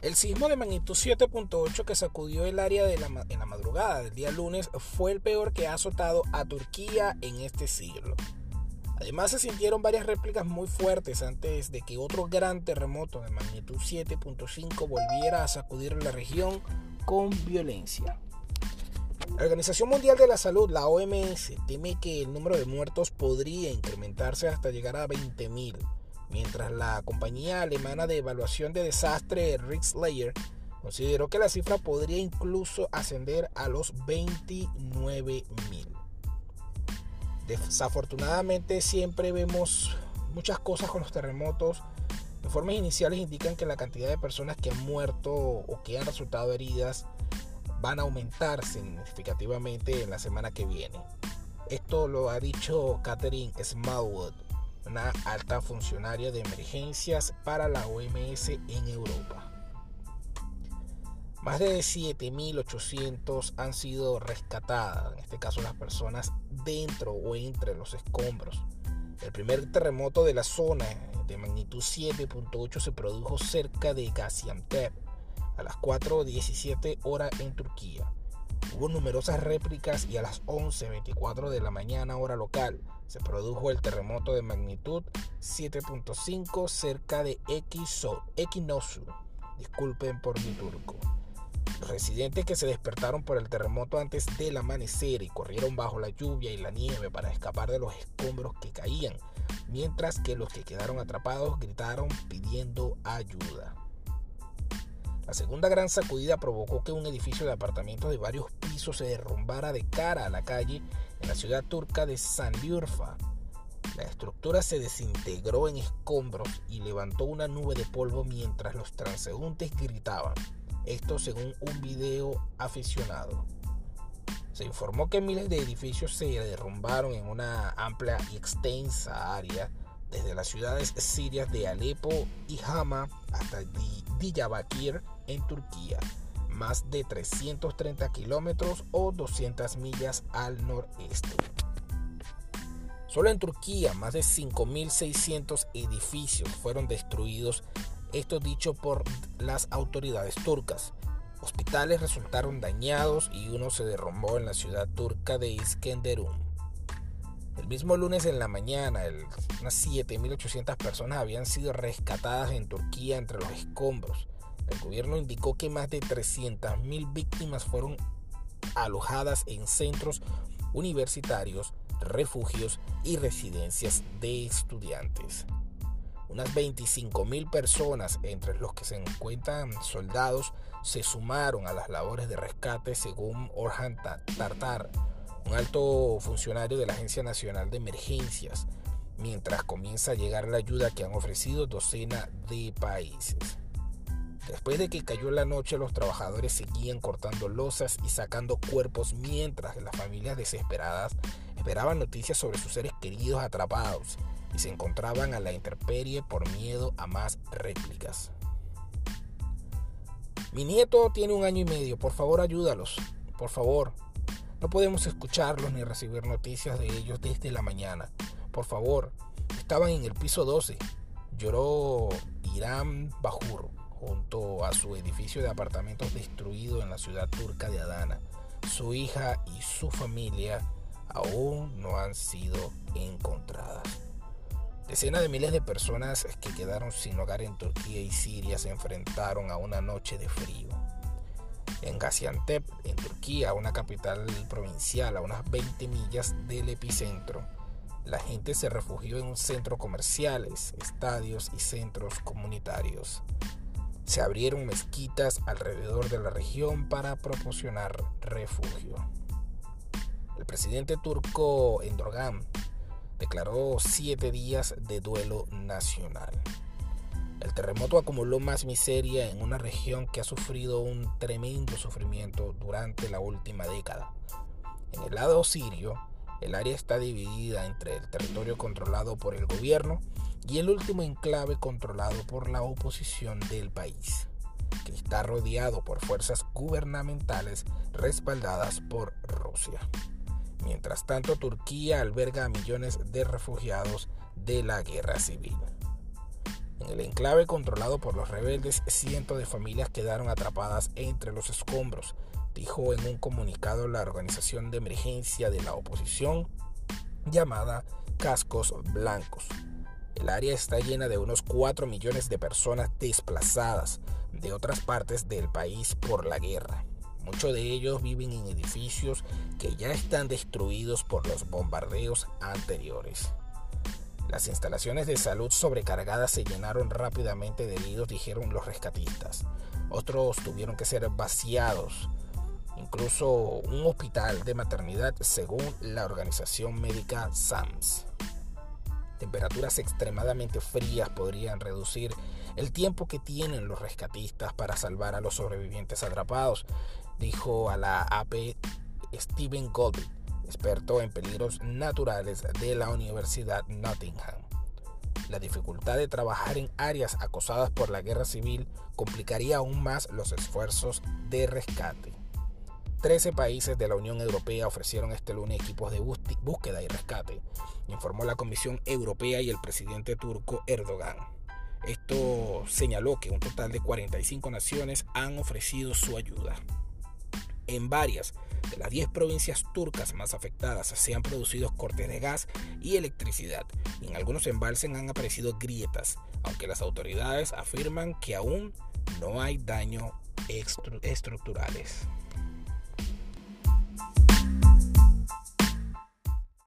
El sismo de magnitud 7.8 que sacudió el área en la madrugada del día lunes fue el peor que ha azotado a Turquía en este siglo. Además se sintieron varias réplicas muy fuertes antes de que otro gran terremoto de magnitud 7.5 volviera a sacudir la región con violencia. La Organización Mundial de la Salud, la OMS, teme que el número de muertos podría incrementarse hasta llegar a 20.000 mientras la compañía alemana de evaluación de desastre Rixlayer consideró que la cifra podría incluso ascender a los 29.000. Desafortunadamente siempre vemos muchas cosas con los terremotos. Informes iniciales indican que la cantidad de personas que han muerto o que han resultado heridas van a aumentar significativamente en la semana que viene. Esto lo ha dicho Catherine Smallwood, una alta funcionaria de emergencias para la OMS en Europa. Más de 7.800 han sido rescatadas, en este caso las personas dentro o entre los escombros. El primer terremoto de la zona de magnitud 7.8 se produjo cerca de Gaziantep a las 4.17 horas en Turquía. Hubo numerosas réplicas y a las 11.24 de la mañana hora local se produjo el terremoto de magnitud 7.5 cerca de Ekinosu. Disculpen por mi turco. Residentes que se despertaron por el terremoto antes del amanecer y corrieron bajo la lluvia y la nieve para escapar de los escombros que caían, mientras que los que quedaron atrapados gritaron pidiendo ayuda. La segunda gran sacudida provocó que un edificio de apartamentos de varios pisos se derrumbara de cara a la calle en la ciudad turca de Sanliurfa. La estructura se desintegró en escombros y levantó una nube de polvo mientras los transeúntes gritaban. Esto según un video aficionado. Se informó que miles de edificios se derrumbaron en una amplia y extensa área desde las ciudades sirias de Alepo y Hama hasta Diyarbakir en Turquía, más de 330 kilómetros o 200 millas al noreste. Solo en Turquía, más de 5.600 edificios fueron destruidos, esto dicho por las autoridades turcas. Hospitales resultaron dañados y uno se derrumbó en la ciudad turca de Iskenderun. El mismo lunes en la mañana, unas 7.800 personas habían sido rescatadas en Turquía entre los escombros. El gobierno indicó que más de 300.000 víctimas fueron alojadas en centros universitarios, refugios y residencias de estudiantes. Unas 25.000 personas, entre los que se encuentran soldados, se sumaron a las labores de rescate según Orhan Tartar, un alto funcionario de la Agencia Nacional de Emergencias, mientras comienza a llegar la ayuda que han ofrecido docenas de países. Después de que cayó la noche, los trabajadores seguían cortando losas y sacando cuerpos mientras las familias desesperadas esperaban noticias sobre sus seres queridos atrapados y se encontraban a la intemperie por miedo a más réplicas. Mi nieto tiene un año y medio, por favor ayúdalos, por favor. No podemos escucharlos ni recibir noticias de ellos desde la mañana. Por favor, estaban en el piso 12. Lloró Irán Bajur junto a su edificio de apartamentos destruido en la ciudad turca de Adana. Su hija y su familia aún no han sido encontradas. Decenas de miles de personas que quedaron sin hogar en Turquía y Siria se enfrentaron a una noche de frío. En Gaziantep, en Turquía, una capital provincial a unas 20 millas del epicentro, la gente se refugió en un centro comerciales, estadios y centros comunitarios. Se abrieron mezquitas alrededor de la región para proporcionar refugio. El presidente turco Endorgan declaró siete días de duelo nacional. El terremoto acumuló más miseria en una región que ha sufrido un tremendo sufrimiento durante la última década. En el lado sirio, el área está dividida entre el territorio controlado por el gobierno y el último enclave controlado por la oposición del país, que está rodeado por fuerzas gubernamentales respaldadas por Rusia. Mientras tanto, Turquía alberga a millones de refugiados de la guerra civil. En el enclave controlado por los rebeldes, cientos de familias quedaron atrapadas entre los escombros, dijo en un comunicado la organización de emergencia de la oposición llamada Cascos Blancos. El área está llena de unos 4 millones de personas desplazadas de otras partes del país por la guerra. Muchos de ellos viven en edificios que ya están destruidos por los bombardeos anteriores. Las instalaciones de salud sobrecargadas se llenaron rápidamente de heridos, dijeron los rescatistas. Otros tuvieron que ser vaciados, incluso un hospital de maternidad según la organización médica SAMS. Temperaturas extremadamente frías podrían reducir el tiempo que tienen los rescatistas para salvar a los sobrevivientes atrapados, dijo a la AP Stephen Goldberg, experto en peligros naturales de la Universidad Nottingham. La dificultad de trabajar en áreas acosadas por la guerra civil complicaría aún más los esfuerzos de rescate. Trece países de la Unión Europea ofrecieron este lunes equipos de búsqueda y rescate, informó la Comisión Europea y el presidente turco Erdogan. Esto señaló que un total de 45 naciones han ofrecido su ayuda. En varias de las 10 provincias turcas más afectadas se han producido cortes de gas y electricidad y en algunos embalses han aparecido grietas, aunque las autoridades afirman que aún no hay daños estructurales.